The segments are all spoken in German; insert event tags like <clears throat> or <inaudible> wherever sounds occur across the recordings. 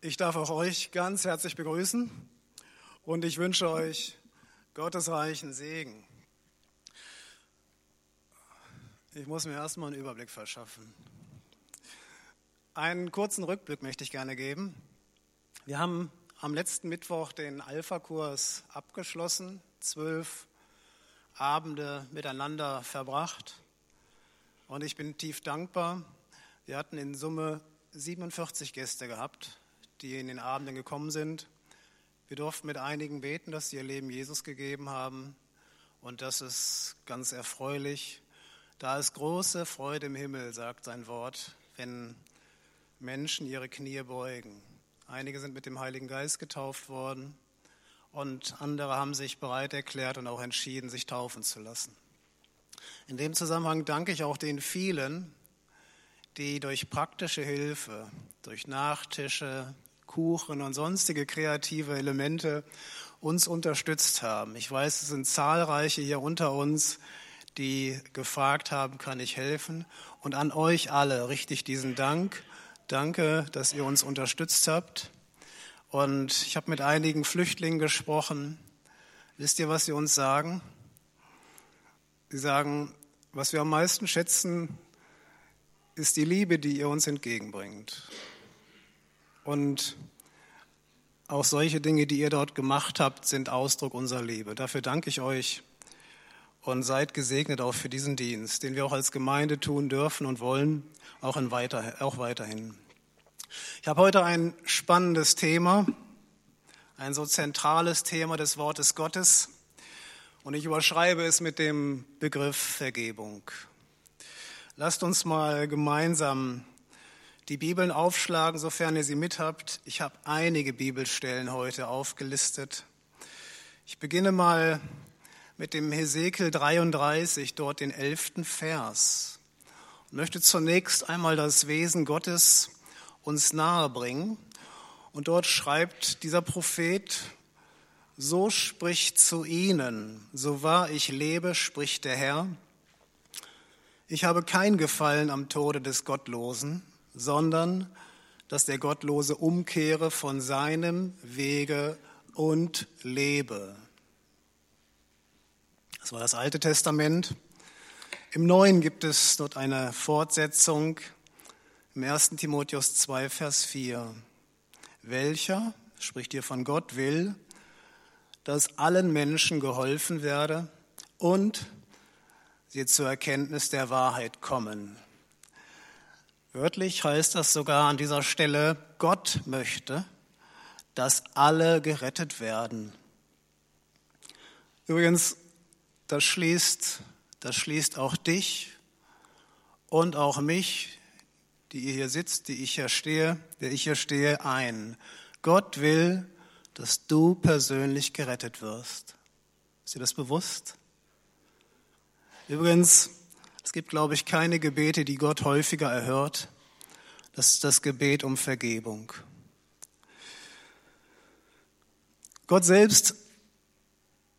Ich darf auch euch ganz herzlich begrüßen und ich wünsche euch Gottes reichen Segen. Ich muss mir erstmal einen Überblick verschaffen. Einen kurzen Rückblick möchte ich gerne geben. Wir haben am letzten Mittwoch den Alpha-Kurs abgeschlossen, zwölf Abende miteinander verbracht und ich bin tief dankbar. Wir hatten in Summe 47 Gäste gehabt die in den Abenden gekommen sind. Wir durften mit einigen beten, dass sie ihr Leben Jesus gegeben haben. Und das ist ganz erfreulich. Da ist große Freude im Himmel, sagt sein Wort, wenn Menschen ihre Knie beugen. Einige sind mit dem Heiligen Geist getauft worden und andere haben sich bereit erklärt und auch entschieden, sich taufen zu lassen. In dem Zusammenhang danke ich auch den vielen, die durch praktische Hilfe, durch Nachtische, Kuchen und sonstige kreative Elemente uns unterstützt haben. Ich weiß, es sind zahlreiche hier unter uns, die gefragt haben, kann ich helfen? Und an euch alle richtig diesen Dank. Danke, dass ihr uns unterstützt habt. Und ich habe mit einigen Flüchtlingen gesprochen. Wisst ihr, was sie uns sagen? Sie sagen, was wir am meisten schätzen, ist die Liebe, die ihr uns entgegenbringt. Und auch solche Dinge, die ihr dort gemacht habt, sind Ausdruck unserer Liebe. Dafür danke ich euch und seid gesegnet auch für diesen Dienst, den wir auch als Gemeinde tun dürfen und wollen, auch, in weiter, auch weiterhin. Ich habe heute ein spannendes Thema, ein so zentrales Thema des Wortes Gottes und ich überschreibe es mit dem Begriff Vergebung. Lasst uns mal gemeinsam die Bibeln aufschlagen, sofern ihr sie mit habt. Ich habe einige Bibelstellen heute aufgelistet. Ich beginne mal mit dem Hesekiel 33, dort den elften Vers. Ich möchte zunächst einmal das Wesen Gottes uns nahebringen. Und dort schreibt dieser Prophet, so spricht zu ihnen, so wahr ich lebe, spricht der Herr. Ich habe kein Gefallen am Tode des Gottlosen, sondern dass der Gottlose umkehre von seinem Wege und lebe. Das war das Alte Testament. Im Neuen gibt es dort eine Fortsetzung im 1. Timotheus 2, Vers 4. Welcher, spricht hier von Gott, will, dass allen Menschen geholfen werde und sie zur Erkenntnis der Wahrheit kommen. Wörtlich heißt das sogar an dieser Stelle, Gott möchte, dass alle gerettet werden. Übrigens, das schließt, das schließt auch dich und auch mich, die ihr hier sitzt, die ich hier stehe, der ich hier stehe, ein. Gott will, dass du persönlich gerettet wirst. Ist dir das bewusst? Übrigens, es gibt, glaube ich, keine Gebete, die Gott häufiger erhört. Das ist das Gebet um Vergebung. Gott selbst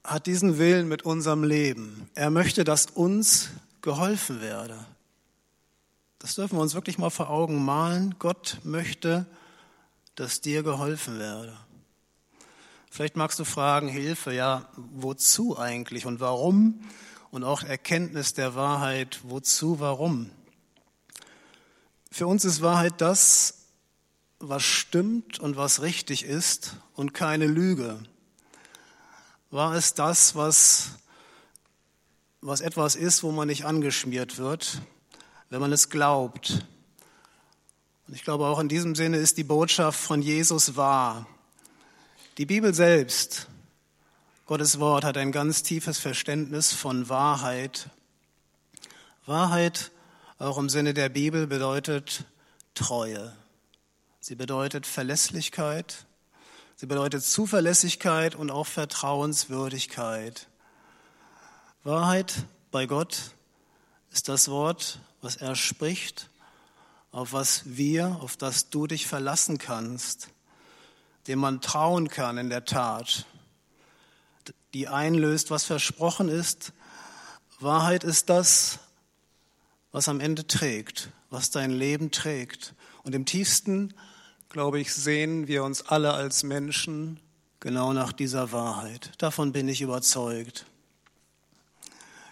hat diesen Willen mit unserem Leben. Er möchte, dass uns geholfen werde. Das dürfen wir uns wirklich mal vor Augen malen. Gott möchte, dass dir geholfen werde. Vielleicht magst du fragen, Hilfe, ja, wozu eigentlich und warum? Und auch Erkenntnis der Wahrheit, wozu, warum. Für uns ist Wahrheit das, was stimmt und was richtig ist und keine Lüge. Wahr ist das, was, was etwas ist, wo man nicht angeschmiert wird, wenn man es glaubt. Und ich glaube, auch in diesem Sinne ist die Botschaft von Jesus wahr. Die Bibel selbst Gottes Wort hat ein ganz tiefes Verständnis von Wahrheit. Wahrheit, auch im Sinne der Bibel, bedeutet Treue. Sie bedeutet Verlässlichkeit. Sie bedeutet Zuverlässigkeit und auch Vertrauenswürdigkeit. Wahrheit bei Gott ist das Wort, was er spricht, auf was wir, auf das du dich verlassen kannst, dem man trauen kann in der Tat die einlöst, was versprochen ist. Wahrheit ist das, was am Ende trägt, was dein Leben trägt. Und im tiefsten glaube ich, sehen wir uns alle als Menschen genau nach dieser Wahrheit. Davon bin ich überzeugt.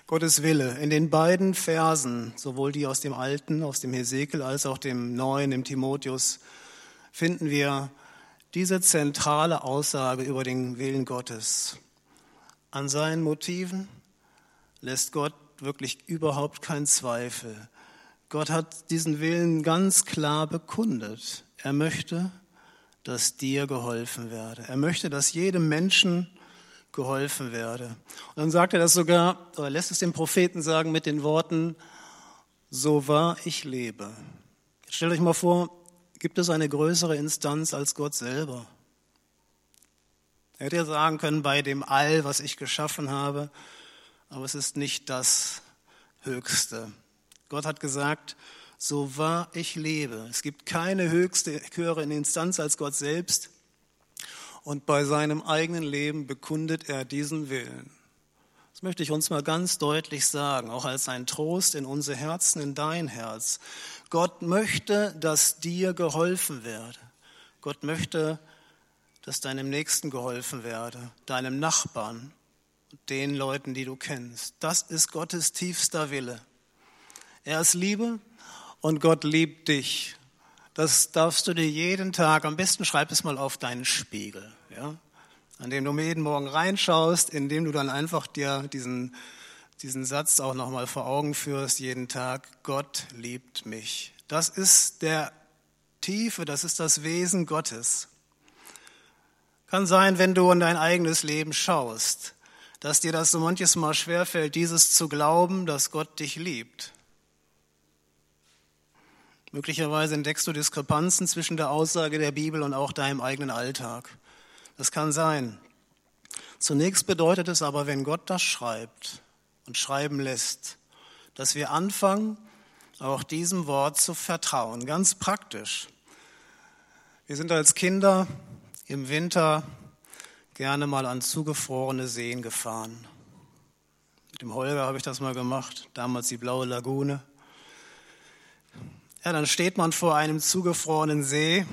Gottes Wille. In den beiden Versen, sowohl die aus dem Alten, aus dem Hesekiel, als auch dem Neuen, im Timotheus, finden wir diese zentrale Aussage über den Willen Gottes. An seinen Motiven lässt Gott wirklich überhaupt keinen Zweifel. Gott hat diesen Willen ganz klar bekundet. Er möchte, dass dir geholfen werde. Er möchte, dass jedem Menschen geholfen werde. Und dann sagt er das sogar, oder lässt es dem Propheten sagen mit den Worten, so wahr ich lebe. Jetzt stellt euch mal vor, gibt es eine größere Instanz als Gott selber? Er hätte ja sagen können, bei dem All, was ich geschaffen habe, aber es ist nicht das Höchste. Gott hat gesagt, so wahr ich lebe. Es gibt keine höchste, höhere Instanz als Gott selbst. Und bei seinem eigenen Leben bekundet er diesen Willen. Das möchte ich uns mal ganz deutlich sagen, auch als ein Trost in unser Herzen, in dein Herz. Gott möchte, dass dir geholfen werde. Gott möchte, dass deinem Nächsten geholfen werde, deinem Nachbarn, den Leuten, die du kennst. Das ist Gottes tiefster Wille. Er ist Liebe und Gott liebt dich. Das darfst du dir jeden Tag, am besten schreib es mal auf deinen Spiegel, ja? an dem du jeden Morgen reinschaust, indem du dann einfach dir diesen, diesen Satz auch nochmal vor Augen führst, jeden Tag, Gott liebt mich. Das ist der Tiefe, das ist das Wesen Gottes. Kann sein, wenn du in dein eigenes Leben schaust, dass dir das so manches Mal schwerfällt, dieses zu glauben, dass Gott dich liebt. Möglicherweise entdeckst du Diskrepanzen zwischen der Aussage der Bibel und auch deinem eigenen Alltag. Das kann sein. Zunächst bedeutet es aber, wenn Gott das schreibt und schreiben lässt, dass wir anfangen, auch diesem Wort zu vertrauen, ganz praktisch. Wir sind als Kinder im Winter gerne mal an zugefrorene Seen gefahren. Mit dem Holger habe ich das mal gemacht, damals die Blaue Lagune. Ja, dann steht man vor einem zugefrorenen See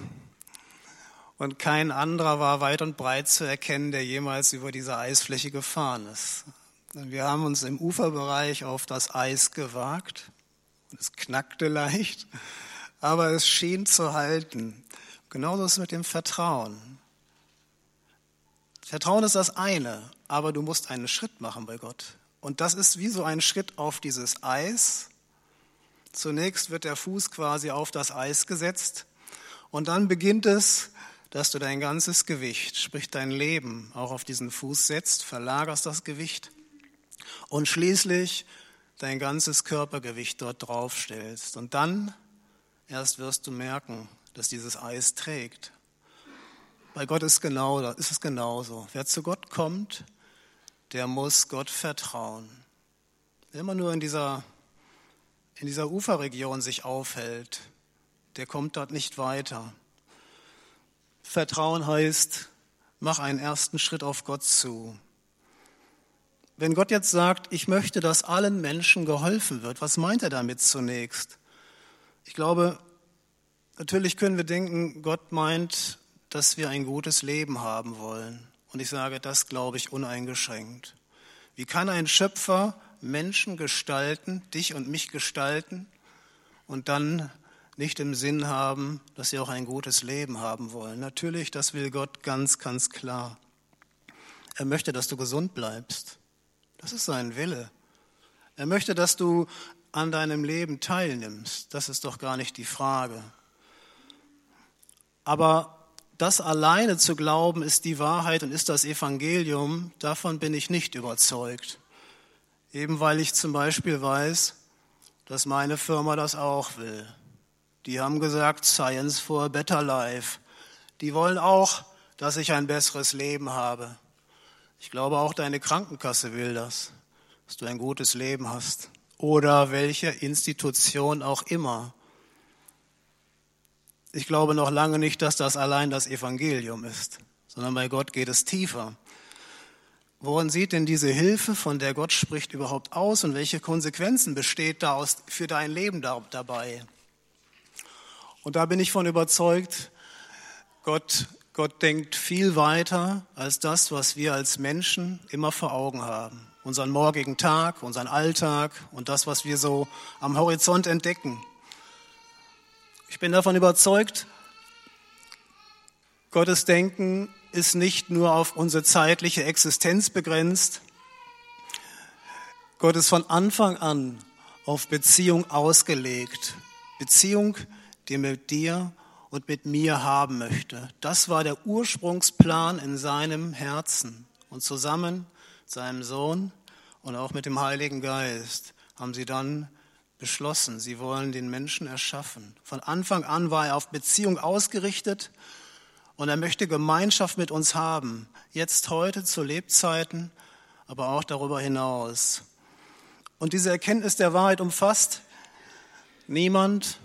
und kein anderer war weit und breit zu erkennen, der jemals über diese Eisfläche gefahren ist. Wir haben uns im Uferbereich auf das Eis gewagt. Es knackte leicht, aber es schien zu halten. Genauso ist es mit dem Vertrauen. Vertrauen ist das eine, aber du musst einen Schritt machen bei Gott. Und das ist wie so ein Schritt auf dieses Eis, Zunächst wird der Fuß quasi auf das Eis gesetzt und dann beginnt es, dass du dein ganzes Gewicht, sprich dein Leben, auch auf diesen Fuß setzt, verlagerst das Gewicht und schließlich dein ganzes Körpergewicht dort drauf stellst. Und dann erst wirst du merken, dass dieses Eis trägt. Bei Gott ist, genau, ist es genauso. Wer zu Gott kommt, der muss Gott vertrauen. Wer immer nur in dieser in dieser Uferregion sich aufhält, der kommt dort nicht weiter. Vertrauen heißt, mach einen ersten Schritt auf Gott zu. Wenn Gott jetzt sagt, ich möchte, dass allen Menschen geholfen wird, was meint er damit zunächst? Ich glaube, natürlich können wir denken, Gott meint, dass wir ein gutes Leben haben wollen. Und ich sage, das glaube ich uneingeschränkt. Wie kann ein Schöpfer Menschen gestalten, dich und mich gestalten und dann nicht im Sinn haben, dass sie auch ein gutes Leben haben wollen. Natürlich, das will Gott ganz, ganz klar. Er möchte, dass du gesund bleibst. Das ist sein Wille. Er möchte, dass du an deinem Leben teilnimmst. Das ist doch gar nicht die Frage. Aber das alleine zu glauben, ist die Wahrheit und ist das Evangelium, davon bin ich nicht überzeugt. Eben weil ich zum Beispiel weiß, dass meine Firma das auch will. Die haben gesagt, Science for a Better Life. Die wollen auch, dass ich ein besseres Leben habe. Ich glaube, auch deine Krankenkasse will das, dass du ein gutes Leben hast. Oder welche Institution auch immer. Ich glaube noch lange nicht, dass das allein das Evangelium ist, sondern bei Gott geht es tiefer. Worin sieht denn diese Hilfe, von der Gott spricht, überhaupt aus und welche Konsequenzen besteht da für dein Leben dabei? Und da bin ich von überzeugt, Gott, Gott denkt viel weiter als das, was wir als Menschen immer vor Augen haben. Unseren morgigen Tag, unseren Alltag und das, was wir so am Horizont entdecken. Ich bin davon überzeugt, Gottes Denken ist nicht nur auf unsere zeitliche Existenz begrenzt. Gott ist von Anfang an auf Beziehung ausgelegt. Beziehung, die er mit dir und mit mir haben möchte. Das war der Ursprungsplan in seinem Herzen. Und zusammen seinem Sohn und auch mit dem Heiligen Geist haben sie dann beschlossen, sie wollen den Menschen erschaffen. Von Anfang an war er auf Beziehung ausgerichtet und er möchte Gemeinschaft mit uns haben, jetzt heute zu Lebzeiten, aber auch darüber hinaus. Und diese Erkenntnis der Wahrheit umfasst, niemand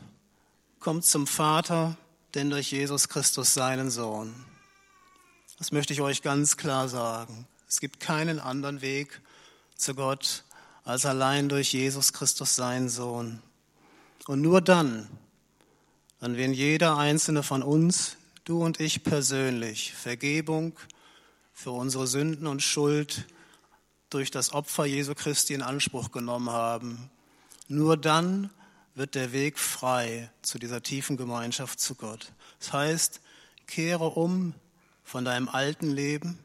kommt zum Vater, denn durch Jesus Christus seinen Sohn. Das möchte ich euch ganz klar sagen. Es gibt keinen anderen Weg zu Gott als allein durch Jesus Christus seinen Sohn. Und nur dann, dann wenn jeder einzelne von uns du und ich persönlich, Vergebung für unsere Sünden und Schuld durch das Opfer Jesu Christi in Anspruch genommen haben. Nur dann wird der Weg frei zu dieser tiefen Gemeinschaft zu Gott. Das heißt, kehre um von deinem alten Leben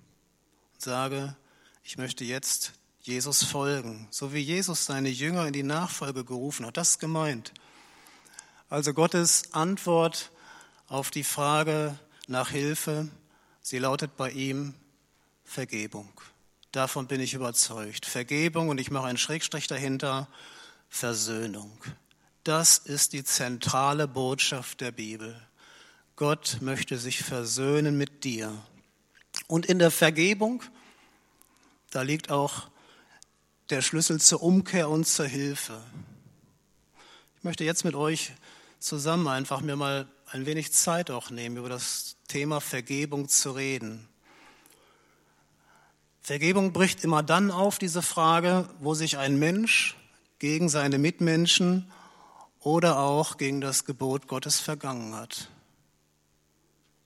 und sage, ich möchte jetzt Jesus folgen, so wie Jesus seine Jünger in die Nachfolge gerufen hat. Das ist gemeint. Also Gottes Antwort auf die Frage nach Hilfe. Sie lautet bei ihm Vergebung. Davon bin ich überzeugt. Vergebung und ich mache einen Schrägstrich dahinter, Versöhnung. Das ist die zentrale Botschaft der Bibel. Gott möchte sich versöhnen mit dir. Und in der Vergebung, da liegt auch der Schlüssel zur Umkehr und zur Hilfe. Ich möchte jetzt mit euch zusammen einfach mir mal ein wenig Zeit auch nehmen, über das Thema Vergebung zu reden. Vergebung bricht immer dann auf, diese Frage, wo sich ein Mensch gegen seine Mitmenschen oder auch gegen das Gebot Gottes vergangen hat.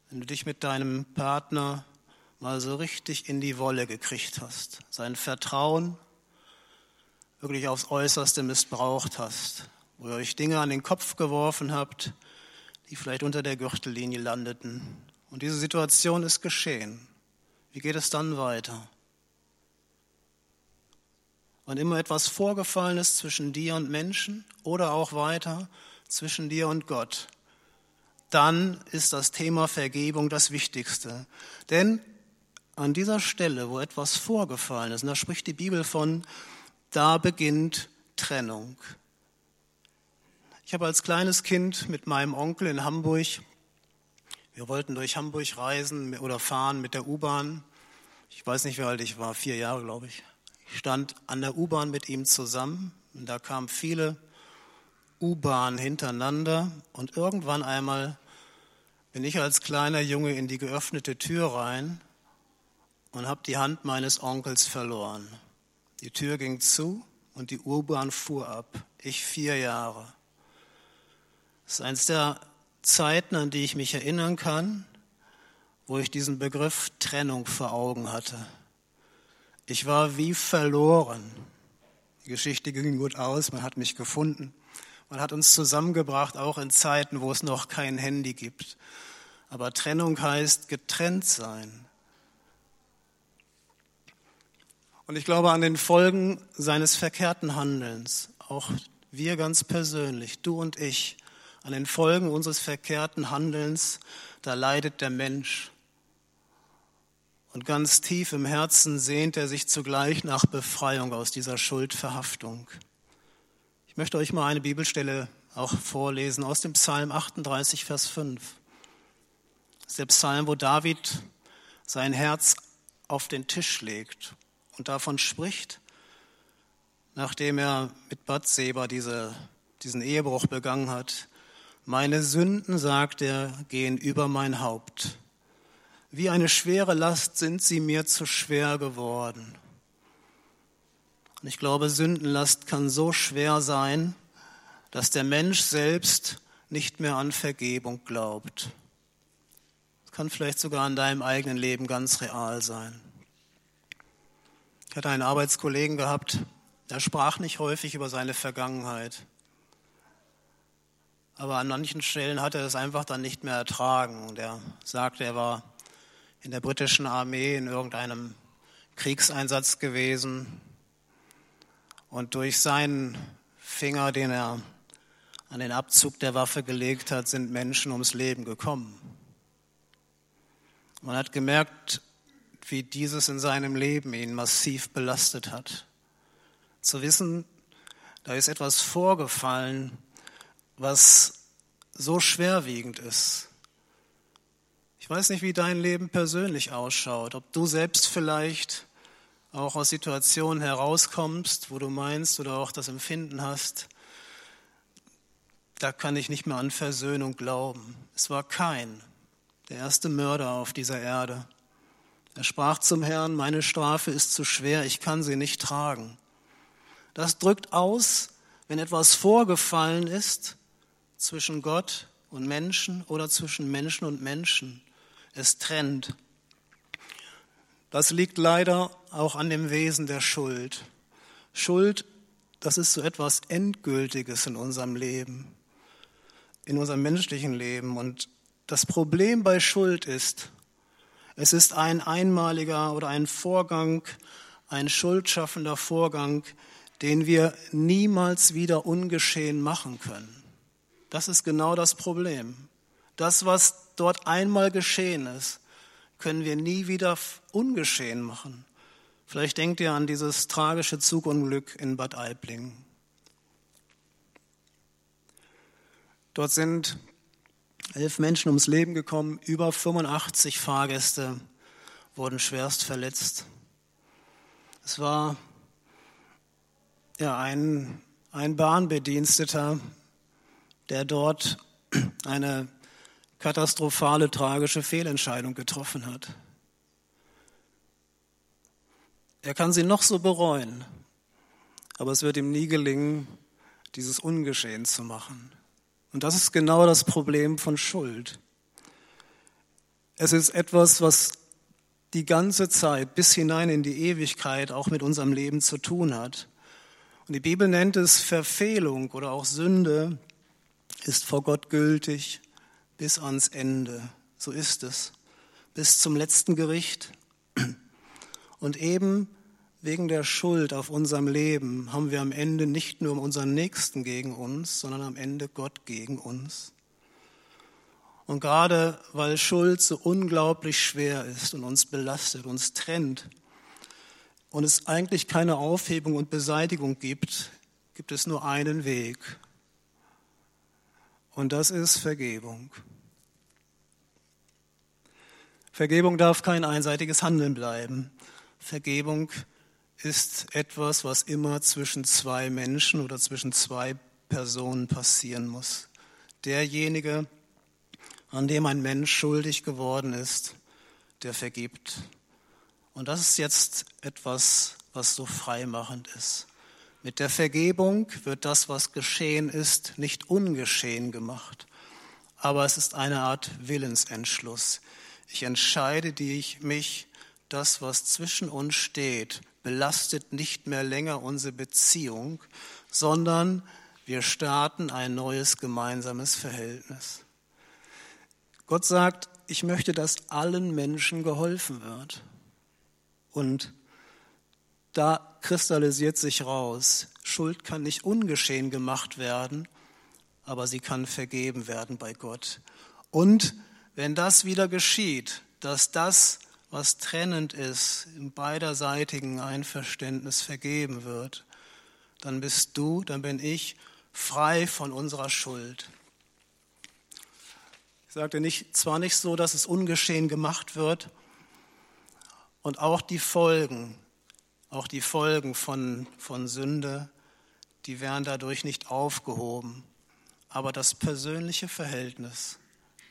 Wenn du dich mit deinem Partner mal so richtig in die Wolle gekriegt hast, sein Vertrauen wirklich aufs Äußerste missbraucht hast, wo ihr euch Dinge an den Kopf geworfen habt, die vielleicht unter der Gürtellinie landeten. Und diese Situation ist geschehen. Wie geht es dann weiter? Wann immer etwas vorgefallen ist zwischen dir und Menschen oder auch weiter zwischen dir und Gott, dann ist das Thema Vergebung das Wichtigste. Denn an dieser Stelle, wo etwas vorgefallen ist, und da spricht die Bibel von, da beginnt Trennung. Ich habe als kleines Kind mit meinem Onkel in Hamburg, wir wollten durch Hamburg reisen oder fahren mit der U-Bahn. Ich weiß nicht, wie alt ich war, vier Jahre, glaube ich. Ich stand an der U-Bahn mit ihm zusammen und da kamen viele U-Bahnen hintereinander und irgendwann einmal bin ich als kleiner Junge in die geöffnete Tür rein und habe die Hand meines Onkels verloren. Die Tür ging zu und die U-Bahn fuhr ab. Ich vier Jahre. Das ist eines der Zeiten, an die ich mich erinnern kann, wo ich diesen Begriff Trennung vor Augen hatte. Ich war wie verloren. Die Geschichte ging gut aus, man hat mich gefunden. Man hat uns zusammengebracht, auch in Zeiten, wo es noch kein Handy gibt. Aber Trennung heißt getrennt sein. Und ich glaube an den Folgen seines verkehrten Handelns, auch wir ganz persönlich, du und ich, an den Folgen unseres verkehrten Handelns, da leidet der Mensch. Und ganz tief im Herzen sehnt er sich zugleich nach Befreiung aus dieser Schuldverhaftung. Ich möchte euch mal eine Bibelstelle auch vorlesen aus dem Psalm 38, Vers 5. Das ist der Psalm, wo David sein Herz auf den Tisch legt und davon spricht, nachdem er mit Bathseba diese, diesen Ehebruch begangen hat. Meine Sünden, sagt er, gehen über mein Haupt. Wie eine schwere Last sind sie mir zu schwer geworden. Und ich glaube, Sündenlast kann so schwer sein, dass der Mensch selbst nicht mehr an Vergebung glaubt. kann vielleicht sogar in deinem eigenen Leben ganz real sein. Ich hatte einen Arbeitskollegen gehabt, der sprach nicht häufig über seine Vergangenheit. Aber an manchen Stellen hat er es einfach dann nicht mehr ertragen. Und er sagte, er war in der britischen Armee in irgendeinem Kriegseinsatz gewesen. Und durch seinen Finger, den er an den Abzug der Waffe gelegt hat, sind Menschen ums Leben gekommen. Man hat gemerkt, wie dieses in seinem Leben ihn massiv belastet hat. Zu wissen, da ist etwas vorgefallen, was so schwerwiegend ist. Ich weiß nicht, wie dein Leben persönlich ausschaut, ob du selbst vielleicht auch aus Situationen herauskommst, wo du meinst oder auch das Empfinden hast, da kann ich nicht mehr an Versöhnung glauben. Es war kein, der erste Mörder auf dieser Erde. Er sprach zum Herrn, meine Strafe ist zu schwer, ich kann sie nicht tragen. Das drückt aus, wenn etwas vorgefallen ist zwischen Gott und Menschen oder zwischen Menschen und Menschen. Es trennt. Das liegt leider auch an dem Wesen der Schuld. Schuld, das ist so etwas Endgültiges in unserem Leben, in unserem menschlichen Leben. Und das Problem bei Schuld ist, es ist ein einmaliger oder ein Vorgang, ein schuldschaffender Vorgang, den wir niemals wieder ungeschehen machen können. Das ist genau das Problem. Das, was dort einmal geschehen ist, können wir nie wieder ungeschehen machen. Vielleicht denkt ihr an dieses tragische Zugunglück in Bad Aibling. Dort sind elf Menschen ums Leben gekommen, über 85 Fahrgäste wurden schwerst verletzt. Es war ja, ein, ein Bahnbediensteter, der dort <clears throat> eine katastrophale, tragische Fehlentscheidung getroffen hat. Er kann sie noch so bereuen, aber es wird ihm nie gelingen, dieses Ungeschehen zu machen. Und das ist genau das Problem von Schuld. Es ist etwas, was die ganze Zeit bis hinein in die Ewigkeit auch mit unserem Leben zu tun hat. Und die Bibel nennt es Verfehlung oder auch Sünde, ist vor Gott gültig bis ans Ende. So ist es. Bis zum letzten Gericht. Und eben wegen der Schuld auf unserem Leben haben wir am Ende nicht nur unseren Nächsten gegen uns, sondern am Ende Gott gegen uns. Und gerade weil Schuld so unglaublich schwer ist und uns belastet, uns trennt und es eigentlich keine Aufhebung und Beseitigung gibt, gibt es nur einen Weg, und das ist Vergebung. Vergebung darf kein einseitiges Handeln bleiben. Vergebung ist etwas, was immer zwischen zwei Menschen oder zwischen zwei Personen passieren muss. Derjenige, an dem ein Mensch schuldig geworden ist, der vergibt. Und das ist jetzt etwas, was so freimachend ist. Mit der Vergebung wird das, was geschehen ist, nicht ungeschehen gemacht, aber es ist eine Art Willensentschluss. Ich entscheide mich, das, was zwischen uns steht, belastet nicht mehr länger unsere Beziehung, sondern wir starten ein neues gemeinsames Verhältnis. Gott sagt, ich möchte, dass allen Menschen geholfen wird. Und da kristallisiert sich raus, Schuld kann nicht ungeschehen gemacht werden, aber sie kann vergeben werden bei Gott. Und wenn das wieder geschieht, dass das, was trennend ist, im beiderseitigen Einverständnis vergeben wird, dann bist du, dann bin ich frei von unserer Schuld. Ich sagte nicht, zwar nicht so, dass es ungeschehen gemacht wird und auch die Folgen, auch die Folgen von, von Sünde, die werden dadurch nicht aufgehoben. Aber das persönliche Verhältnis,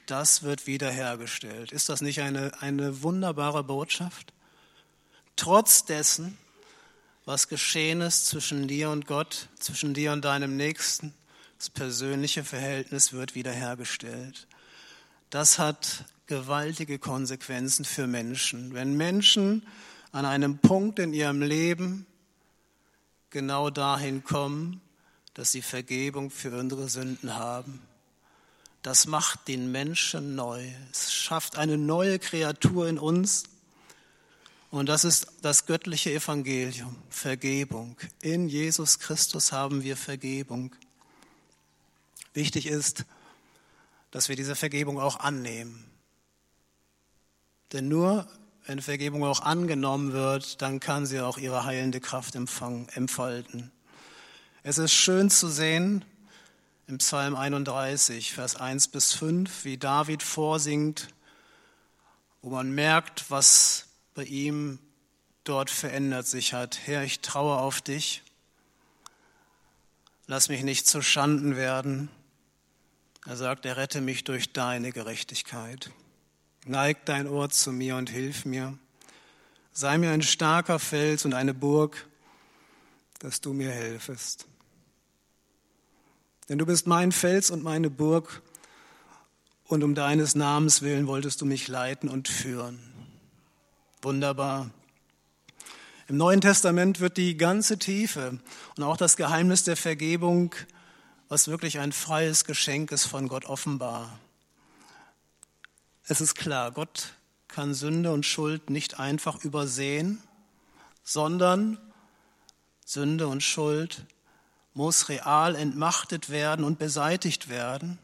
das wird wiederhergestellt. Ist das nicht eine, eine wunderbare Botschaft? Trotz dessen, was geschehen ist zwischen dir und Gott, zwischen dir und deinem Nächsten, das persönliche Verhältnis wird wiederhergestellt. Das hat gewaltige Konsequenzen für Menschen. Wenn Menschen an einem Punkt in ihrem Leben genau dahin kommen, dass sie Vergebung für unsere Sünden haben. Das macht den Menschen neu. Es schafft eine neue Kreatur in uns. Und das ist das göttliche Evangelium, Vergebung. In Jesus Christus haben wir Vergebung. Wichtig ist, dass wir diese Vergebung auch annehmen. Denn nur wenn Vergebung auch angenommen wird, dann kann sie auch ihre heilende Kraft empfangen, entfalten. Es ist schön zu sehen im Psalm 31, Vers 1 bis 5, wie David vorsingt, wo man merkt, was bei ihm dort verändert sich hat. Herr, ich traue auf dich. Lass mich nicht zu Schanden werden. Er sagt, er rette mich durch deine Gerechtigkeit. Neig dein Ohr zu mir und hilf mir. Sei mir ein starker Fels und eine Burg, dass du mir helfest. Denn du bist mein Fels und meine Burg, und um deines Namens willen wolltest du mich leiten und führen. Wunderbar. Im Neuen Testament wird die ganze Tiefe und auch das Geheimnis der Vergebung, was wirklich ein freies Geschenk ist von Gott offenbar. Es ist klar, Gott kann Sünde und Schuld nicht einfach übersehen, sondern Sünde und Schuld muss real entmachtet werden und beseitigt werden.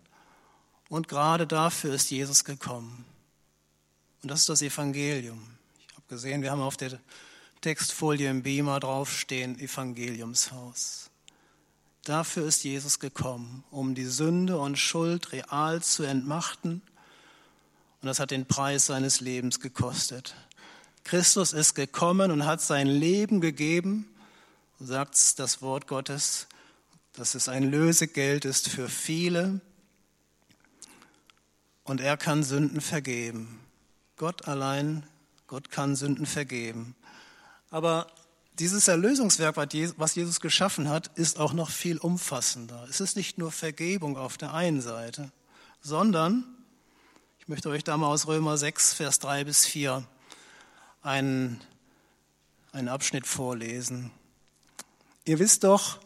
Und gerade dafür ist Jesus gekommen. Und das ist das Evangelium. Ich habe gesehen, wir haben auf der Textfolie im Beamer draufstehen, Evangeliumshaus. Dafür ist Jesus gekommen, um die Sünde und Schuld real zu entmachten und das hat den Preis seines Lebens gekostet. Christus ist gekommen und hat sein Leben gegeben, sagt das Wort Gottes, dass es ein Lösegeld ist für viele. Und er kann Sünden vergeben. Gott allein, Gott kann Sünden vergeben. Aber dieses Erlösungswerk, was Jesus geschaffen hat, ist auch noch viel umfassender. Es ist nicht nur Vergebung auf der einen Seite, sondern ich möchte euch da mal aus Römer 6, Vers 3 bis 4 einen, einen Abschnitt vorlesen. Ihr wisst doch,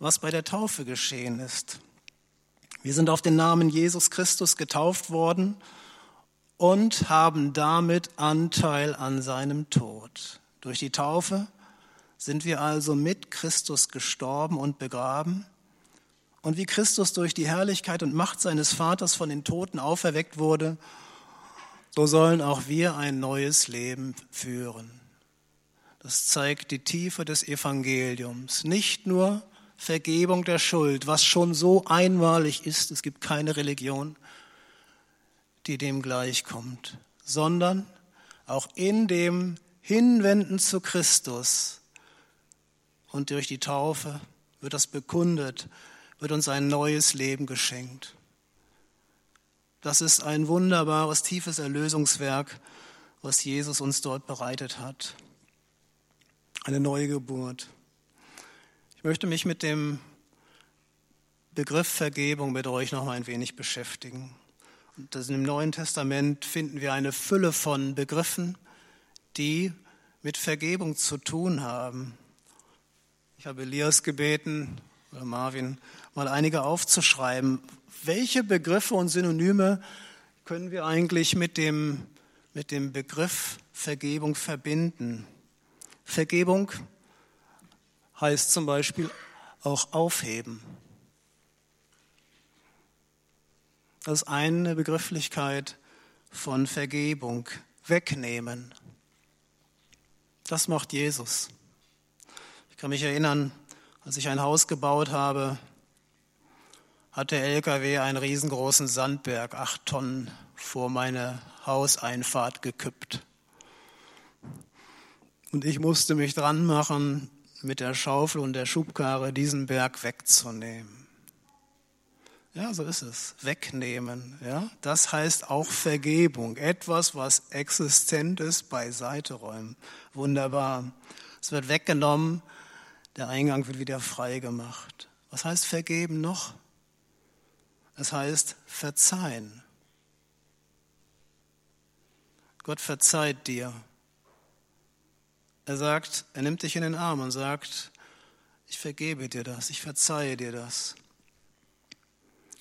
was bei der Taufe geschehen ist. Wir sind auf den Namen Jesus Christus getauft worden und haben damit Anteil an seinem Tod. Durch die Taufe sind wir also mit Christus gestorben und begraben und wie Christus durch die Herrlichkeit und Macht seines Vaters von den Toten auferweckt wurde, so sollen auch wir ein neues Leben führen. Das zeigt die Tiefe des Evangeliums. Nicht nur Vergebung der Schuld, was schon so einmalig ist, es gibt keine Religion, die dem gleichkommt, sondern auch in dem Hinwenden zu Christus und durch die Taufe wird das bekundet, wird uns ein neues Leben geschenkt. Das ist ein wunderbares, tiefes Erlösungswerk, was Jesus uns dort bereitet hat. Eine neue Geburt. Ich möchte mich mit dem Begriff Vergebung mit euch noch mal ein wenig beschäftigen. Und Im Neuen Testament finden wir eine Fülle von Begriffen, die mit Vergebung zu tun haben. Ich habe Elias gebeten, oder Marvin, mal einige aufzuschreiben. Welche Begriffe und Synonyme können wir eigentlich mit dem, mit dem Begriff Vergebung verbinden? Vergebung heißt zum Beispiel auch aufheben. Das ist eine Begrifflichkeit von Vergebung, wegnehmen. Das macht Jesus. Ich kann mich erinnern, als ich ein Haus gebaut habe, hat der LKW einen riesengroßen Sandberg, acht Tonnen, vor meine Hauseinfahrt gekippt. Und ich musste mich dran machen, mit der Schaufel und der Schubkarre diesen Berg wegzunehmen. Ja, so ist es. Wegnehmen. Ja, das heißt auch Vergebung. Etwas, was existent ist, beiseite räumen. Wunderbar. Es wird weggenommen, der Eingang wird wieder frei gemacht. Was heißt vergeben noch? Es heißt verzeihen. Gott verzeiht dir. Er sagt, er nimmt dich in den Arm und sagt, ich vergebe dir das, ich verzeihe dir das.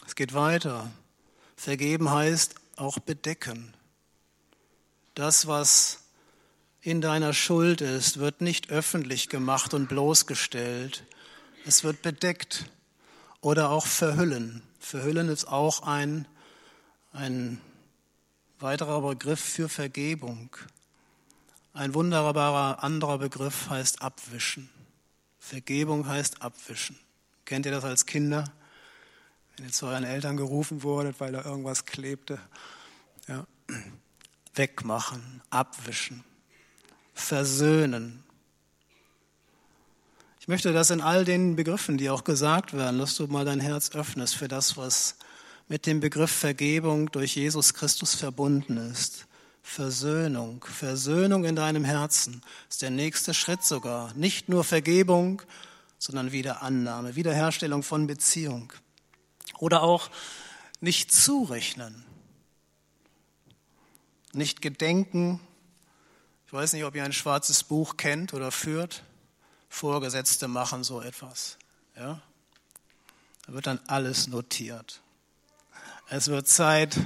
Es geht weiter. Vergeben heißt auch bedecken. Das, was in deiner Schuld ist, wird nicht öffentlich gemacht und bloßgestellt. Es wird bedeckt oder auch verhüllen. Verhüllen ist auch ein, ein weiterer Begriff für Vergebung. Ein wunderbarer anderer Begriff heißt abwischen. Vergebung heißt abwischen. Kennt ihr das als Kinder? Wenn ihr zu euren Eltern gerufen wurdet, weil da irgendwas klebte. Ja. Wegmachen, abwischen, versöhnen. Ich möchte, dass in all den Begriffen, die auch gesagt werden, dass du mal dein Herz öffnest für das, was mit dem Begriff Vergebung durch Jesus Christus verbunden ist. Versöhnung, Versöhnung in deinem Herzen ist der nächste Schritt sogar. Nicht nur Vergebung, sondern Wiederannahme, Wiederherstellung von Beziehung. Oder auch nicht zurechnen, nicht gedenken. Ich weiß nicht, ob ihr ein schwarzes Buch kennt oder führt. Vorgesetzte machen so etwas. Ja? Da wird dann alles notiert. Es wird Zeit,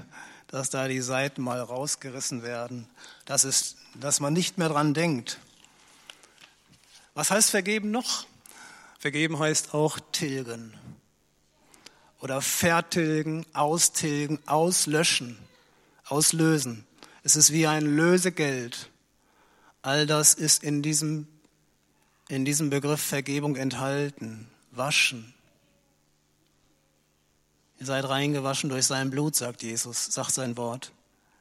dass da die Seiten mal rausgerissen werden, dass, es, dass man nicht mehr dran denkt. Was heißt vergeben noch? Vergeben heißt auch tilgen oder vertilgen, austilgen, auslöschen, auslösen. Es ist wie ein Lösegeld. All das ist in diesem, in diesem Begriff Vergebung enthalten. Waschen. Ihr seid reingewaschen durch sein Blut, sagt Jesus, sagt sein Wort.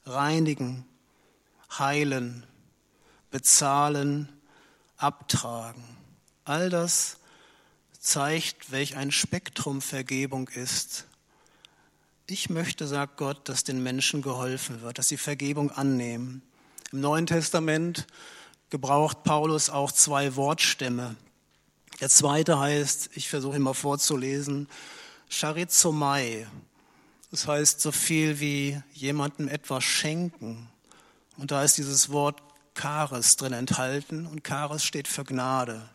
Reinigen, heilen, bezahlen, abtragen. All das zeigt, welch ein Spektrum Vergebung ist. Ich möchte, sagt Gott, dass den Menschen geholfen wird, dass sie Vergebung annehmen. Im Neuen Testament gebraucht Paulus auch zwei Wortstämme. Der zweite heißt, ich versuche ihn mal vorzulesen, Charizomai. Das heißt so viel wie jemandem etwas schenken. Und da ist dieses Wort Charis drin enthalten und Charis steht für Gnade.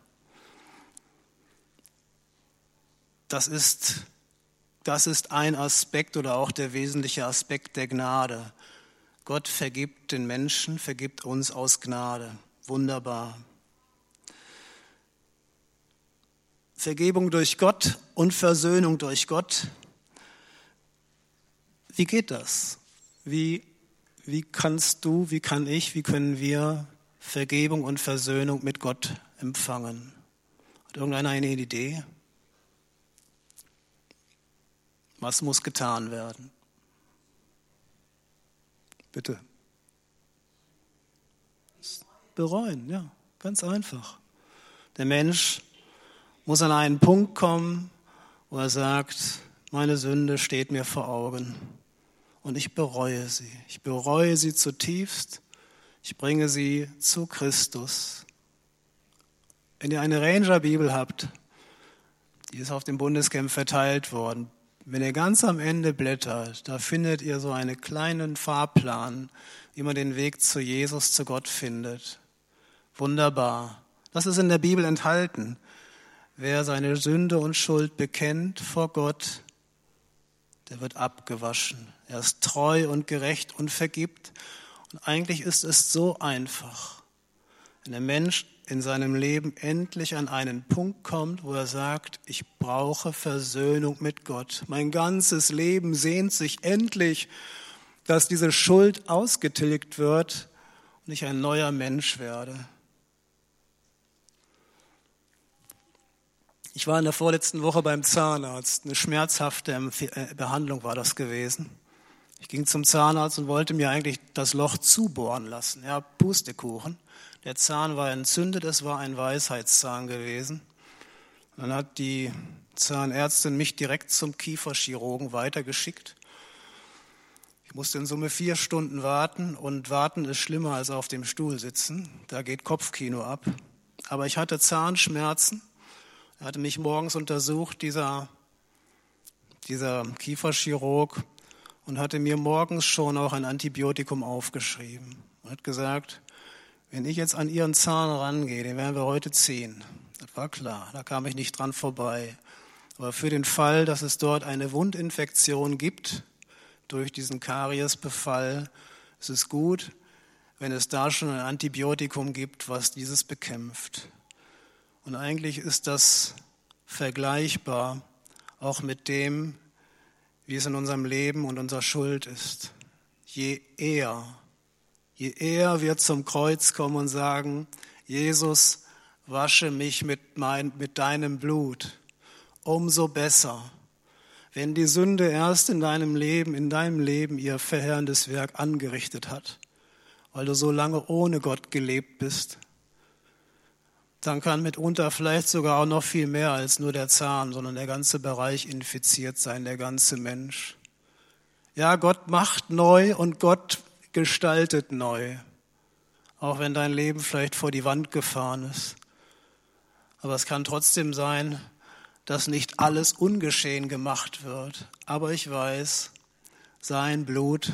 Das ist das ist ein Aspekt oder auch der wesentliche Aspekt der Gnade. Gott vergibt den Menschen, vergibt uns aus Gnade. Wunderbar. Vergebung durch Gott und Versöhnung durch Gott. Wie geht das? Wie, wie kannst du, wie kann ich, wie können wir Vergebung und Versöhnung mit Gott empfangen? Hat irgendeiner eine Idee? Was muss getan werden? Bitte. Bereuen, ja, ganz einfach. Der Mensch muss an einen Punkt kommen, wo er sagt, meine Sünde steht mir vor Augen und ich bereue sie. Ich bereue sie zutiefst. Ich bringe sie zu Christus. Wenn ihr eine Ranger-Bibel habt, die ist auf dem Bundescamp verteilt worden, wenn ihr ganz am Ende blättert, da findet ihr so einen kleinen Fahrplan, wie man den Weg zu Jesus, zu Gott findet. Wunderbar. Das ist in der Bibel enthalten. Wer seine Sünde und Schuld bekennt vor Gott, der wird abgewaschen. Er ist treu und gerecht und vergibt. Und eigentlich ist es so einfach. Wenn der Mensch in seinem Leben endlich an einen Punkt kommt, wo er sagt, ich brauche Versöhnung mit Gott. Mein ganzes Leben sehnt sich endlich, dass diese Schuld ausgetilgt wird und ich ein neuer Mensch werde. Ich war in der vorletzten Woche beim Zahnarzt. Eine schmerzhafte äh, Behandlung war das gewesen. Ich ging zum Zahnarzt und wollte mir eigentlich das Loch zubohren lassen. Ja, Pustekuchen. Der Zahn war entzündet, es war ein Weisheitszahn gewesen. Dann hat die Zahnärztin mich direkt zum Kieferchirurgen weitergeschickt. Ich musste in Summe vier Stunden warten und warten ist schlimmer als auf dem Stuhl sitzen. Da geht Kopfkino ab. Aber ich hatte Zahnschmerzen. Er hatte mich morgens untersucht, dieser, dieser Kieferchirurg, und hatte mir morgens schon auch ein Antibiotikum aufgeschrieben. und hat gesagt, wenn ich jetzt an ihren Zahn rangehe, den werden wir heute ziehen. Das war klar, da kam ich nicht dran vorbei. Aber für den Fall, dass es dort eine Wundinfektion gibt durch diesen Kariesbefall, ist es gut, wenn es da schon ein Antibiotikum gibt, was dieses bekämpft. Und eigentlich ist das vergleichbar auch mit dem, wie es in unserem Leben und unserer Schuld ist. Je eher, je eher wir zum Kreuz kommen und sagen, Jesus, wasche mich mit, mein, mit deinem Blut, umso besser. Wenn die Sünde erst in deinem Leben, in deinem Leben ihr verheerendes Werk angerichtet hat, weil du so lange ohne Gott gelebt bist, dann kann mitunter vielleicht sogar auch noch viel mehr als nur der Zahn, sondern der ganze Bereich infiziert sein, der ganze Mensch. Ja, Gott macht neu und Gott gestaltet neu, auch wenn dein Leben vielleicht vor die Wand gefahren ist. Aber es kann trotzdem sein, dass nicht alles ungeschehen gemacht wird. Aber ich weiß, sein Blut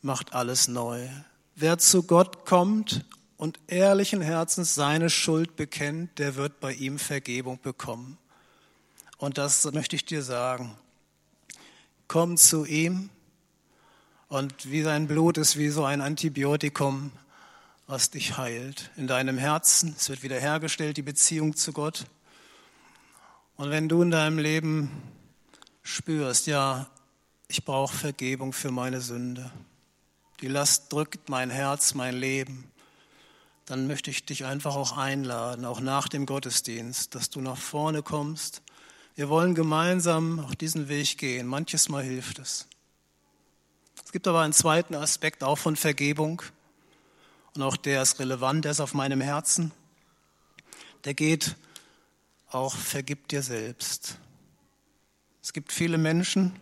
macht alles neu. Wer zu Gott kommt und ehrlichen Herzens seine Schuld bekennt, der wird bei ihm Vergebung bekommen. Und das möchte ich dir sagen. Komm zu ihm und wie sein Blut ist wie so ein Antibiotikum, was dich heilt in deinem Herzen. Es wird wiederhergestellt, die Beziehung zu Gott. Und wenn du in deinem Leben spürst, ja, ich brauche Vergebung für meine Sünde, die Last drückt mein Herz, mein Leben, dann möchte ich dich einfach auch einladen, auch nach dem Gottesdienst, dass du nach vorne kommst. Wir wollen gemeinsam auch diesen Weg gehen. Manches Mal hilft es. Es gibt aber einen zweiten Aspekt auch von Vergebung. Und auch der ist relevant, der ist auf meinem Herzen. Der geht auch vergib dir selbst. Es gibt viele Menschen,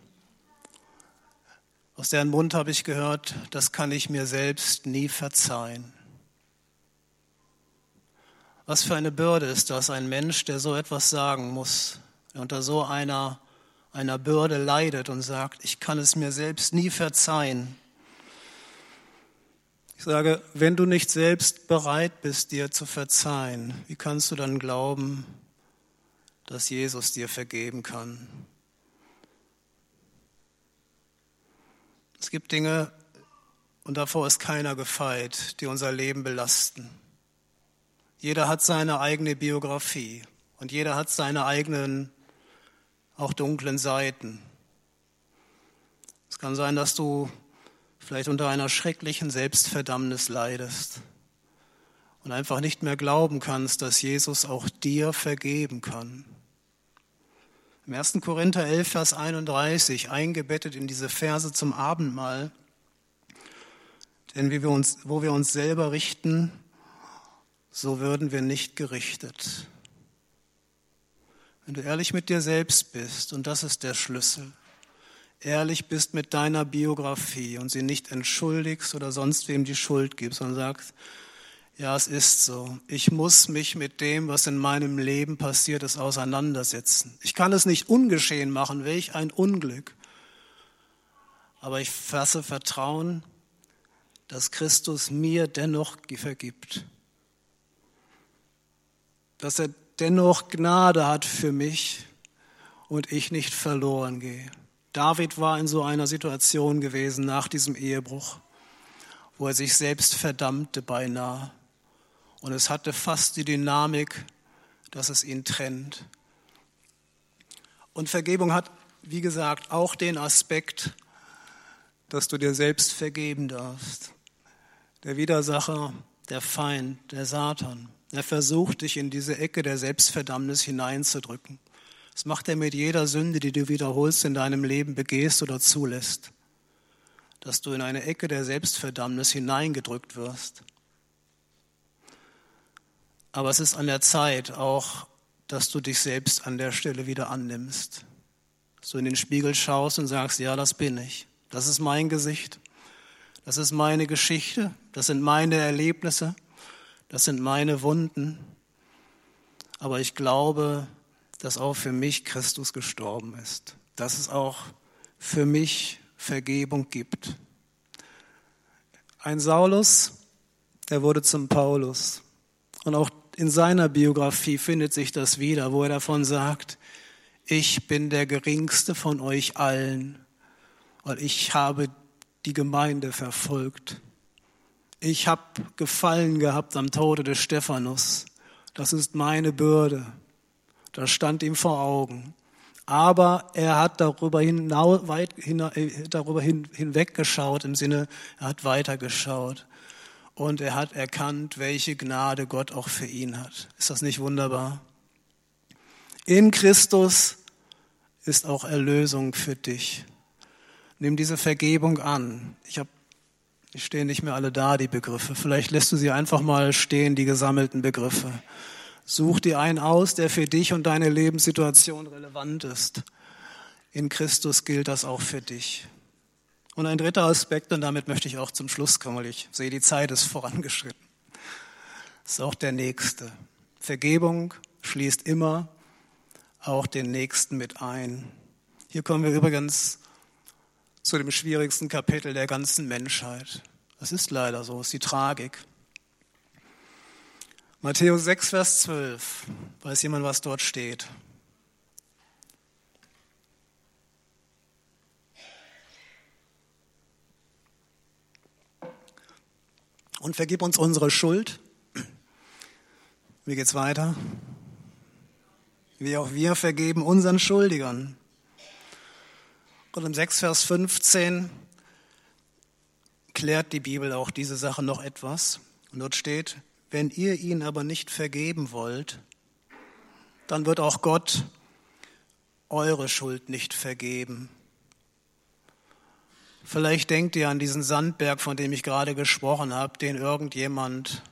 aus deren Mund habe ich gehört, das kann ich mir selbst nie verzeihen. Was für eine Bürde ist das, ein Mensch, der so etwas sagen muss, der unter so einer, einer Bürde leidet und sagt, ich kann es mir selbst nie verzeihen. Ich sage, wenn du nicht selbst bereit bist, dir zu verzeihen, wie kannst du dann glauben, dass Jesus dir vergeben kann. Es gibt Dinge, und davor ist keiner gefeit, die unser Leben belasten. Jeder hat seine eigene Biografie und jeder hat seine eigenen, auch dunklen Seiten. Es kann sein, dass du vielleicht unter einer schrecklichen Selbstverdammnis leidest und einfach nicht mehr glauben kannst, dass Jesus auch dir vergeben kann. Im 1. Korinther 11, Vers 31, eingebettet in diese Verse zum Abendmahl, denn wie wir uns, wo wir uns selber richten, so würden wir nicht gerichtet. Wenn du ehrlich mit dir selbst bist, und das ist der Schlüssel, ehrlich bist mit deiner Biografie und sie nicht entschuldigst oder sonst wem die Schuld gibst, sondern sagst, ja, es ist so. Ich muss mich mit dem, was in meinem Leben passiert ist, auseinandersetzen. Ich kann es nicht ungeschehen machen, welch ein Unglück. Aber ich fasse Vertrauen, dass Christus mir dennoch vergibt. Dass er dennoch Gnade hat für mich und ich nicht verloren gehe. David war in so einer Situation gewesen nach diesem Ehebruch, wo er sich selbst verdammte beinahe. Und es hatte fast die Dynamik, dass es ihn trennt. Und Vergebung hat, wie gesagt, auch den Aspekt, dass du dir selbst vergeben darfst. Der Widersacher, der Feind, der Satan, der versucht dich in diese Ecke der Selbstverdammnis hineinzudrücken. Das macht er mit jeder Sünde, die du wiederholst in deinem Leben begehst oder zulässt, dass du in eine Ecke der Selbstverdammnis hineingedrückt wirst. Aber es ist an der Zeit auch, dass du dich selbst an der Stelle wieder annimmst. Dass du in den Spiegel schaust und sagst, ja, das bin ich. Das ist mein Gesicht. Das ist meine Geschichte. Das sind meine Erlebnisse. Das sind meine Wunden. Aber ich glaube, dass auch für mich Christus gestorben ist. Dass es auch für mich Vergebung gibt. Ein Saulus, der wurde zum Paulus. Und auch in seiner Biografie findet sich das wieder, wo er davon sagt, ich bin der geringste von euch allen, weil ich habe die Gemeinde verfolgt. Ich habe Gefallen gehabt am Tode des Stephanus. Das ist meine Bürde. Das stand ihm vor Augen. Aber er hat darüber, hinaus, weit, hin, äh, darüber hin, hinweggeschaut, im Sinne, er hat weitergeschaut. Und er hat erkannt, welche Gnade Gott auch für ihn hat. Ist das nicht wunderbar? In Christus ist auch Erlösung für dich. Nimm diese Vergebung an. Ich habe die stehen nicht mehr alle da, die Begriffe. Vielleicht lässt du sie einfach mal stehen, die gesammelten Begriffe. Such dir einen aus, der für dich und deine Lebenssituation relevant ist. In Christus gilt das auch für dich. Und ein dritter Aspekt, und damit möchte ich auch zum Schluss kommen, weil ich sehe, die Zeit ist vorangeschritten. Ist auch der nächste. Vergebung schließt immer auch den Nächsten mit ein. Hier kommen wir übrigens zu dem schwierigsten Kapitel der ganzen Menschheit. Das ist leider so, ist die Tragik. Matthäus 6, Vers 12. Weiß jemand, was dort steht? Und vergib uns unsere Schuld. Wie geht's weiter? Wie auch wir vergeben unseren Schuldigern. Und im 6, Vers 15 klärt die Bibel auch diese Sache noch etwas. Und dort steht, wenn ihr ihn aber nicht vergeben wollt, dann wird auch Gott eure Schuld nicht vergeben. Vielleicht denkt ihr an diesen Sandberg, von dem ich gerade gesprochen habe, den irgendjemand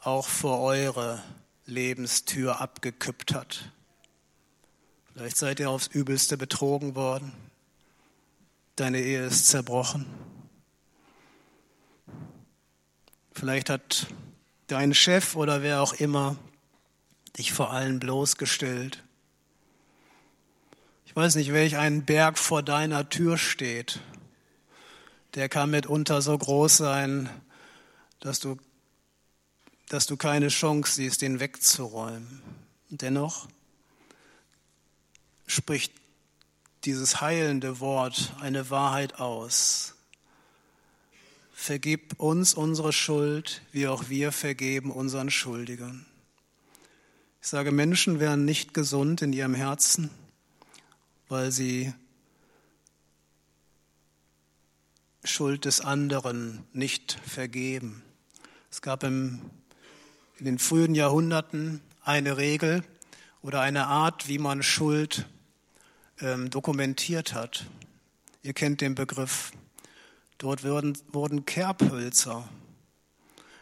auch vor eure Lebenstür abgekippt hat. Vielleicht seid ihr aufs Übelste betrogen worden. Deine Ehe ist zerbrochen. Vielleicht hat dein Chef oder wer auch immer dich vor allen bloßgestellt. Ich weiß nicht, welch ein Berg vor deiner Tür steht. Der kann mitunter so groß sein, dass du, dass du keine Chance siehst, den wegzuräumen. dennoch spricht dieses heilende Wort eine Wahrheit aus. Vergib uns unsere Schuld, wie auch wir vergeben unseren Schuldigern. Ich sage, Menschen werden nicht gesund in ihrem Herzen, weil sie Schuld des anderen nicht vergeben. Es gab im, in den frühen Jahrhunderten eine Regel oder eine Art, wie man Schuld ähm, dokumentiert hat. Ihr kennt den Begriff. Dort wurden, wurden Kerbhölzer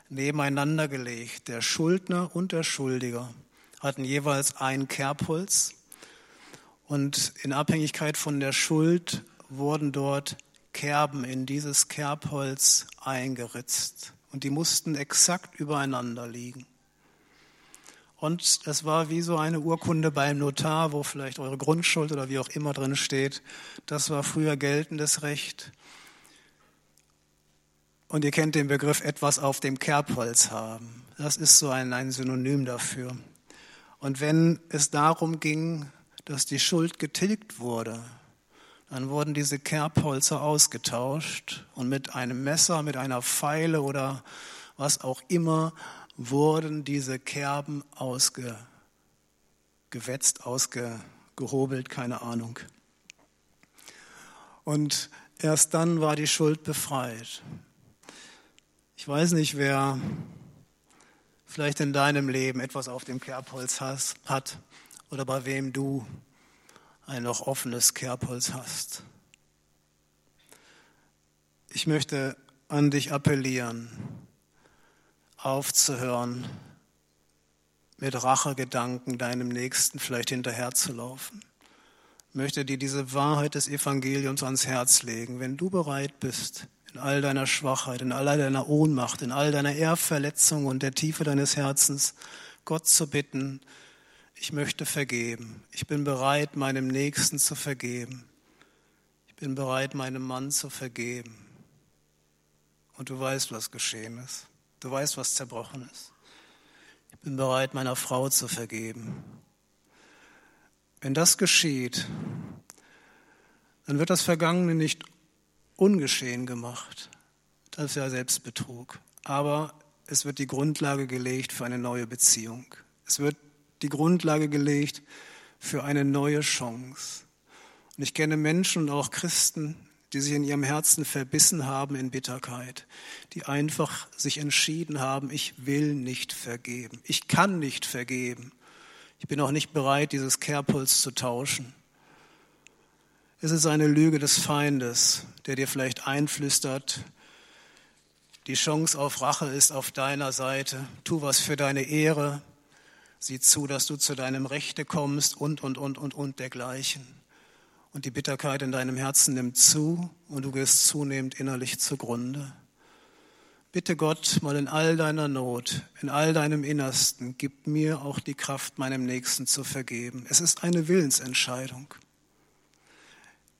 nebeneinander gelegt. Der Schuldner und der Schuldiger hatten jeweils ein Kerbholz. Und in Abhängigkeit von der Schuld wurden dort Kerben in dieses Kerbholz eingeritzt. Und die mussten exakt übereinander liegen. Und es war wie so eine Urkunde beim Notar, wo vielleicht eure Grundschuld oder wie auch immer drin steht. Das war früher geltendes Recht. Und ihr kennt den Begriff etwas auf dem Kerbholz haben. Das ist so ein, ein Synonym dafür. Und wenn es darum ging, dass die Schuld getilgt wurde, dann wurden diese Kerbholzer ausgetauscht und mit einem Messer, mit einer Pfeile oder was auch immer wurden diese Kerben ausgewetzt, ausgehobelt, keine Ahnung. Und erst dann war die Schuld befreit. Ich weiß nicht, wer vielleicht in deinem Leben etwas auf dem Kerbholz hat oder bei wem du ein noch offenes Kerbholz hast. Ich möchte an dich appellieren aufzuhören, mit Rachegedanken deinem Nächsten vielleicht hinterherzulaufen. Ich möchte dir diese Wahrheit des Evangeliums ans Herz legen. Wenn du bereit bist, in all deiner Schwachheit, in all deiner Ohnmacht, in all deiner Ehrverletzung und der Tiefe deines Herzens, Gott zu bitten, ich möchte vergeben. Ich bin bereit, meinem Nächsten zu vergeben. Ich bin bereit, meinem Mann zu vergeben und du weißt, was geschehen ist. Du weißt, was zerbrochen ist. Ich bin bereit, meiner Frau zu vergeben. Wenn das geschieht, dann wird das Vergangene nicht ungeschehen gemacht. Das ist ja Selbstbetrug. Aber es wird die Grundlage gelegt für eine neue Beziehung. Es wird die Grundlage gelegt für eine neue Chance. Und ich kenne Menschen und auch Christen, die sich in ihrem Herzen verbissen haben in Bitterkeit, die einfach sich entschieden haben, ich will nicht vergeben, ich kann nicht vergeben. Ich bin auch nicht bereit, dieses Kehrpuls zu tauschen. Es ist eine Lüge des Feindes, der dir vielleicht einflüstert, die Chance auf Rache ist auf deiner Seite. Tu was für deine Ehre. Sieh zu, dass du zu deinem Rechte kommst und, und, und, und, und dergleichen. Und die Bitterkeit in deinem Herzen nimmt zu und du gehst zunehmend innerlich zugrunde. Bitte Gott mal in all deiner Not, in all deinem Innersten, gib mir auch die Kraft, meinem Nächsten zu vergeben. Es ist eine Willensentscheidung.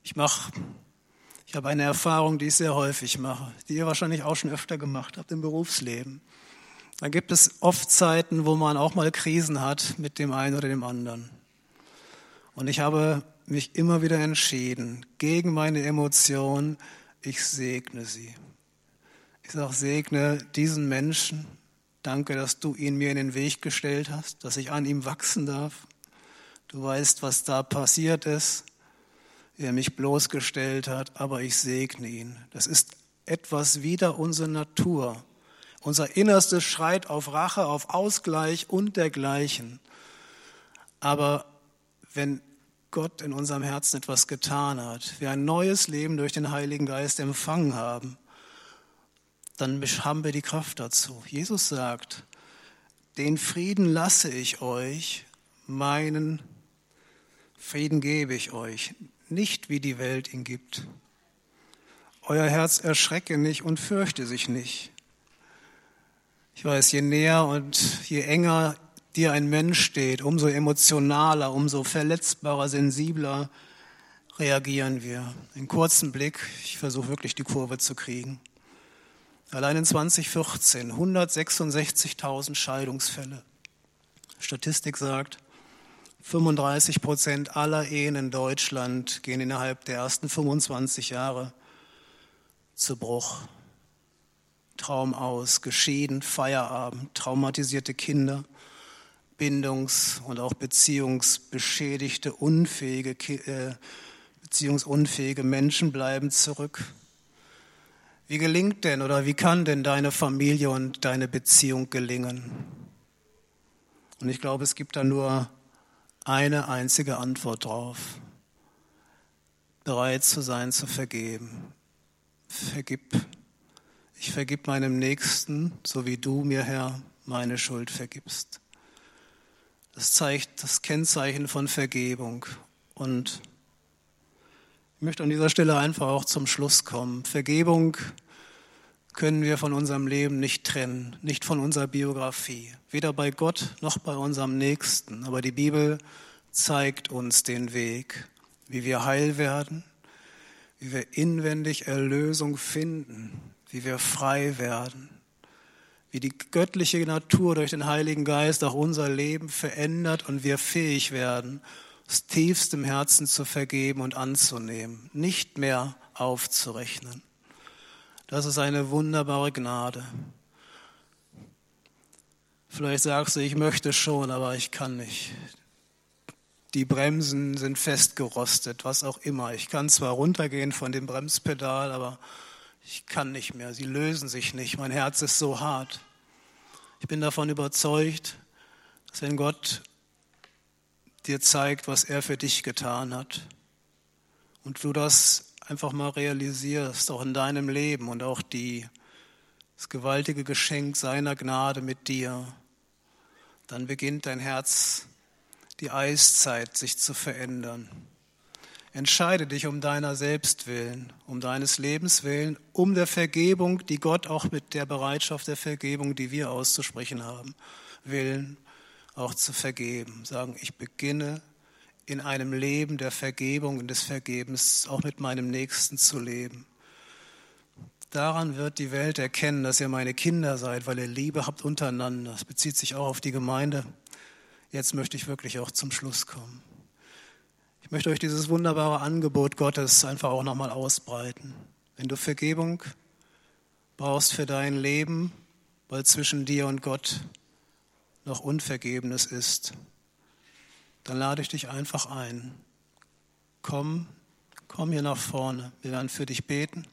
Ich mache ich habe eine Erfahrung, die ich sehr häufig mache, die ihr wahrscheinlich auch schon öfter gemacht habt im Berufsleben. Da gibt es oft Zeiten, wo man auch mal Krisen hat mit dem einen oder dem anderen. Und ich habe mich immer wieder entschieden, gegen meine Emotionen, ich segne sie. Ich sage, segne diesen Menschen. Danke, dass du ihn mir in den Weg gestellt hast, dass ich an ihm wachsen darf. Du weißt, was da passiert ist er mich bloßgestellt hat, aber ich segne ihn. Das ist etwas wider unsere Natur. Unser Innerstes schreit auf Rache, auf Ausgleich und dergleichen. Aber wenn Gott in unserem Herzen etwas getan hat, wir ein neues Leben durch den Heiligen Geist empfangen haben, dann haben wir die Kraft dazu. Jesus sagt, den Frieden lasse ich euch, meinen Frieden gebe ich euch nicht wie die Welt ihn gibt. Euer Herz erschrecke nicht und fürchte sich nicht. Ich weiß, je näher und je enger dir ein Mensch steht, umso emotionaler, umso verletzbarer, sensibler reagieren wir. Einen kurzen Blick, ich versuche wirklich die Kurve zu kriegen. Allein in 2014 166.000 Scheidungsfälle. Statistik sagt, 35 Prozent aller Ehen in Deutschland gehen innerhalb der ersten 25 Jahre zu Bruch. Traum aus, geschieden, Feierabend, traumatisierte Kinder, bindungs- und auch beziehungsbeschädigte, unfähige, äh, beziehungsunfähige Menschen bleiben zurück. Wie gelingt denn oder wie kann denn deine Familie und deine Beziehung gelingen? Und ich glaube, es gibt da nur eine einzige Antwort drauf. Bereit zu sein, zu vergeben. Vergib. Ich vergib meinem Nächsten, so wie du mir, Herr, meine Schuld vergibst. Das zeigt das Kennzeichen von Vergebung. Und ich möchte an dieser Stelle einfach auch zum Schluss kommen. Vergebung können wir von unserem Leben nicht trennen, nicht von unserer Biografie, weder bei Gott noch bei unserem Nächsten. Aber die Bibel zeigt uns den Weg, wie wir heil werden, wie wir inwendig Erlösung finden, wie wir frei werden, wie die göttliche Natur durch den Heiligen Geist auch unser Leben verändert und wir fähig werden, aus tiefstem Herzen zu vergeben und anzunehmen, nicht mehr aufzurechnen. Das ist eine wunderbare Gnade. Vielleicht sagst du, ich möchte schon, aber ich kann nicht. Die Bremsen sind festgerostet, was auch immer. Ich kann zwar runtergehen von dem Bremspedal, aber ich kann nicht mehr. Sie lösen sich nicht. Mein Herz ist so hart. Ich bin davon überzeugt, dass wenn Gott dir zeigt, was er für dich getan hat und du das einfach mal realisierst, auch in deinem Leben und auch die, das gewaltige Geschenk seiner Gnade mit dir, dann beginnt dein Herz, die Eiszeit sich zu verändern. Entscheide dich um deiner selbst willen, um deines Lebens willen, um der Vergebung, die Gott auch mit der Bereitschaft der Vergebung, die wir auszusprechen haben, willen, auch zu vergeben. Sagen, ich beginne in einem Leben der Vergebung und des Vergebens auch mit meinem Nächsten zu leben. daran wird die Welt erkennen, dass ihr meine Kinder seid, weil ihr Liebe habt untereinander. Das bezieht sich auch auf die Gemeinde. Jetzt möchte ich wirklich auch zum Schluss kommen. Ich möchte euch dieses wunderbare Angebot Gottes einfach auch nochmal ausbreiten. Wenn du Vergebung brauchst für dein Leben, weil zwischen dir und Gott noch Unvergebenes ist, dann lade ich dich einfach ein. Komm, komm hier nach vorne. Wir werden für dich beten.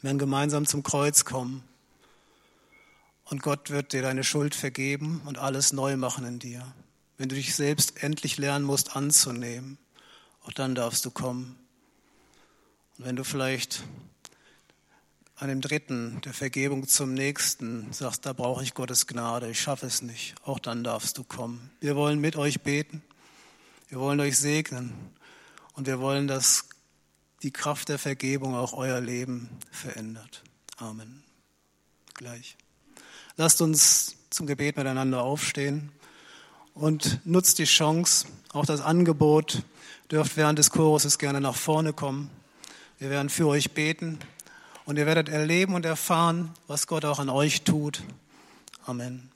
Wir werden gemeinsam zum Kreuz kommen. Und Gott wird dir deine Schuld vergeben und alles neu machen in dir. Wenn du dich selbst endlich lernen musst anzunehmen, auch dann darfst du kommen. Und wenn du vielleicht an dem dritten, der Vergebung zum nächsten, sagst, da brauche ich Gottes Gnade, ich schaffe es nicht, auch dann darfst du kommen. Wir wollen mit euch beten, wir wollen euch segnen und wir wollen, dass die Kraft der Vergebung auch euer Leben verändert. Amen. Gleich. Lasst uns zum Gebet miteinander aufstehen und nutzt die Chance, auch das Angebot, dürft während des Choruses gerne nach vorne kommen. Wir werden für euch beten und ihr werdet erleben und erfahren, was Gott auch an euch tut. Amen.